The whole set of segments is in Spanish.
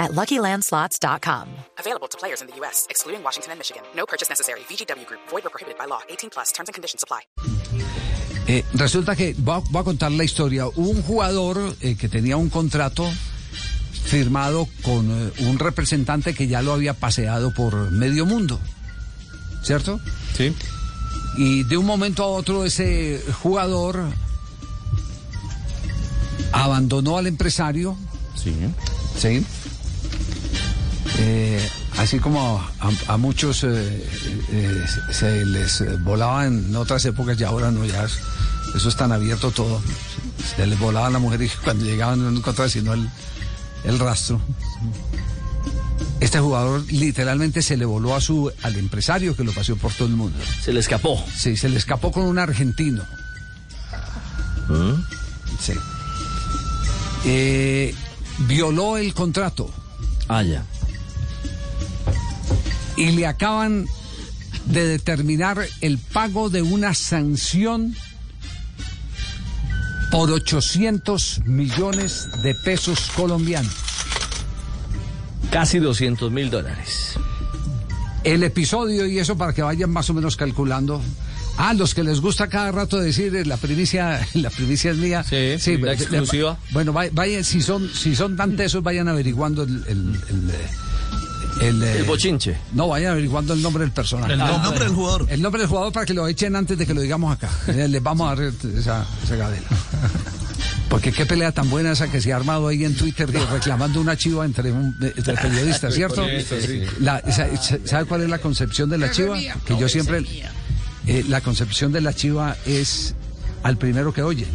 at LuckyLandSlots.com. Available to players in the U.S., excluding Washington and Michigan. No purchase necessary. VGW Group. Void or prohibited by law. 18 plus. Terms and conditions apply. Eh, resulta que, voy a, voy a contar la historia. Hubo un jugador eh, que tenía un contrato firmado con eh, un representante que ya lo había paseado por medio mundo. ¿Cierto? Sí. Y de un momento a otro ese jugador abandonó al empresario. Sí. Sí. Así como a, a muchos eh, eh, se les volaba en otras épocas y ahora no, ya es- eso es tan abierto todo. Se les volaba a la mujer y cuando llegaban no encontraban sino el, el rastro. Este jugador literalmente se le voló a su, al empresario que lo paseó por todo el mundo. Se le escapó. Sí, se le escapó con un argentino. Sí. Eh, violó el contrato Ah, ya. Y le acaban de determinar el pago de una sanción por 800 millones de pesos colombianos. Casi 200 mil dólares. El episodio y eso para que vayan más o menos calculando. Ah, los que les gusta cada rato decir eh, la primicia, la primicia es mía. Sí, sí, la exclusiva. Bueno, vay- vayan, si son, si son tan tesos, vayan averiguando el, el, el, eh, el, eh, El bochinche. No, vayan averiguando el nombre del personaje. El Ah, nombre del jugador. El nombre del jugador para que lo echen antes de que lo digamos acá. Eh, Les vamos a dar esa, esa gadela. Porque qué pelea tan buena esa que se ha armado ahí en Twitter reclamando una chiva entre, un- entre periodistas, ¿cierto? La- ¿Sabe cuál es la concepción de la chiva? Que yo siempre... eh, la concepción de la chiva es al primero que oye.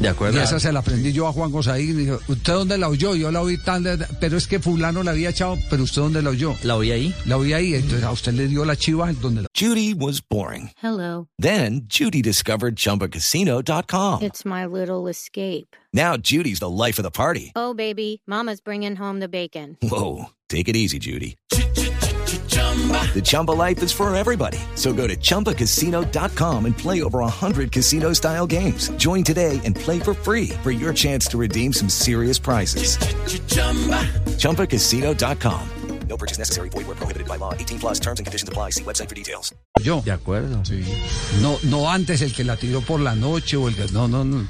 De Y acuerdo. esa se la aprendí yo a Juan Gosaín. y dijo, ¿usted dónde la oyó? Yo la oí tal, pero es que fulano la había echado, pero ¿usted dónde la oyó? La oí ahí. La oí ahí, entonces a usted le dio la chiva donde la... Judy was boring. Hello. Then Judy discovered ChumbaCasino.com. It's my little escape. Now Judy's the life of the party. Oh, baby, Mama's bringing home the bacon. Whoa, take it easy, Judy. The Chumba life is for everybody. So go to ChumbaCasino.com and play over 100 casino-style games. Join today and play for free for your chance to redeem some serious prizes. ChumbaCasino.com. No purchase necessary. Void where prohibited by law. 18 plus terms and conditions apply. See website for details. Yo. De acuerdo. Sí. No, no antes el que la tiró por la noche o el que... No, no, no.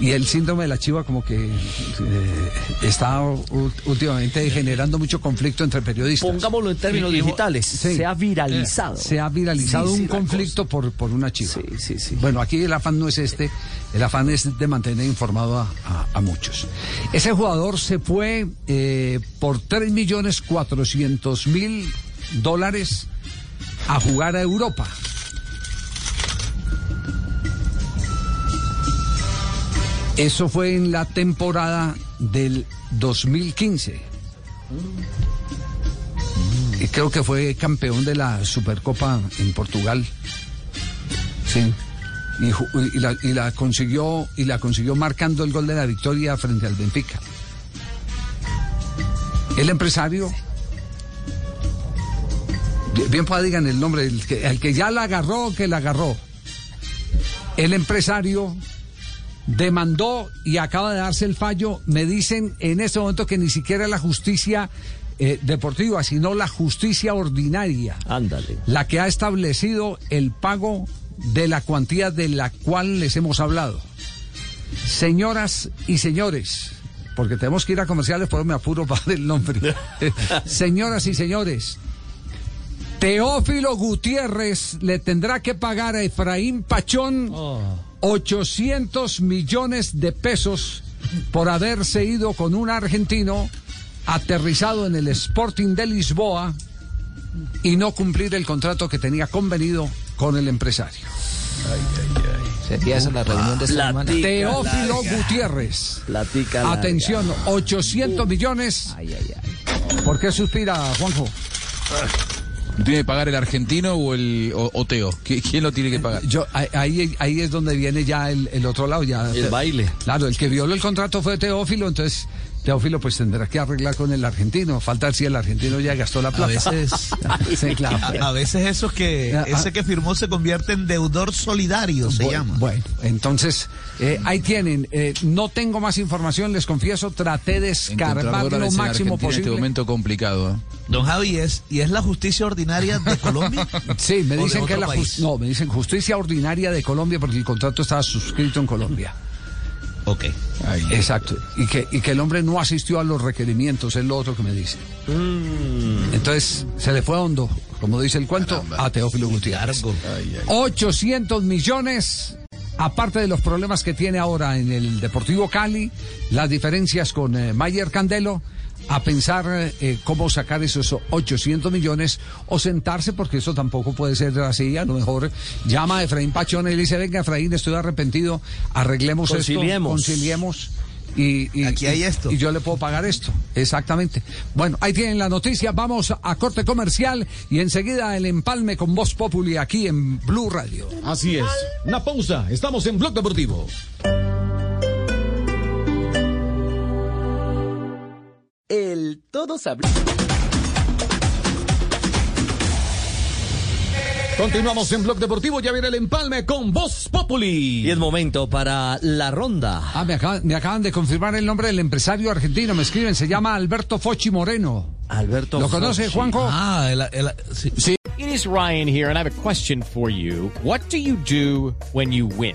Y el síndrome de la chiva como que eh, está últimamente generando mucho conflicto entre periodistas. Pongámoslo en términos digitales. Sí. Se ha viralizado. Se ha viralizado Sí, sí, un conflicto por, por una chiva. Sí, sí, sí. Bueno, aquí el afán no es este, el afán es de mantener informado a, a- a muchos. Ese jugador se fue eh, por 3 millones 400 mil dólares a jugar a Europa. Eso fue en la temporada del 2015. Y creo que fue campeón de la Supercopa en Portugal. Sí. Y, la, consiguió y la consiguió marcando el gol de la victoria frente al Benfica. El empresario bien pueda digan el nombre el que, el que ya la agarró que la agarró. El empresario demandó y acaba de darse el fallo. Me dicen en este momento que ni siquiera la justicia eh, deportiva, sino la justicia ordinaria Ándale. la que ha establecido el pago de la cuantía de la cual les hemos hablado. Señoras y señores, porque tenemos que ir a comerciales, por me apuro para el nombre. Señoras y señores, Teófilo Gutiérrez le tendrá que pagar a Efraín Pachón 800 millones de pesos por haberse ido con un argentino aterrizado en el Sporting de Lisboa y no cumplir el contrato que tenía convenido con el empresario. Sería esa la reunión de esta semana. Teófilo larga. Gutiérrez. Platica larga. Atención, 800 millones. Ay, ay, ay. ¿Por qué suspira, Juanjo? ¿Lo tiene que pagar el argentino o el o, o Teo? ¿Qui- ¿Quién lo tiene que pagar? Yo, ahí- ahí, ahí es donde viene ya el, el otro lado. Ya, El baile. Claro, el que violó el contrato fue Teófilo, entonces Teófilo pues tendrá que arreglar con el argentino. Falta si el argentino ya gastó la A plata. veces, Sí, claro. a, a veces esos que Ah, ese que firmó se convierte en deudor solidario, se Bu- llama. Bueno, entonces, eh, ahí tienen. Eh, no tengo más información, les confieso. Traté de escarbar lo en máximo en posible. este momento complicado. ¿eh? Don Javi, ¿es, ¿y es la justicia ordinaria de Colombia? Sí, me ¿O de dicen que es la país? jus- no, me dicen justicia ordinaria de Colombia porque el contrato estaba suscrito en Colombia. Ok. Exacto. Y que, y que el hombre no asistió a los requerimientos, es lo otro que me dicen. Entonces, se le fue hondo, como dice el cuento, a Teófilo Gutiérrez. Ay, ay. 800 millones, aparte de los problemas que tiene ahora en el Deportivo Cali, las diferencias con eh, Mayer Candelo, a pensar eh, cómo sacar esos 800 millones o sentarse, porque eso tampoco puede ser así. A lo mejor llama a Efraín Pachón y le dice: Venga, Efraín, estoy arrepentido, arreglemos Conciliemos. esto, conciliemos. Y, y- Aquí hay y- esto. Y yo le puedo pagar esto. Exactamente. Bueno, ahí tienen la noticia. Vamos a corte comercial y enseguida el empalme con Voz Populi aquí en Blue Radio. Así es. Una pausa. Estamos en Blog Deportivo. El todo sabe. Continuamos en Blog Deportivo. Ya viene el empalme con Voz Populi. Y es momento para la ronda. Ah, me acaban, me acaban de confirmar el nombre del empresario argentino. Me escriben, se llama Alberto Fochi Moreno. Alberto. ¿Lo conoce, Fauci. Juanjo? Ah, el- el- sí. It is Ryan here, and I have a question for you. What do you do when you win?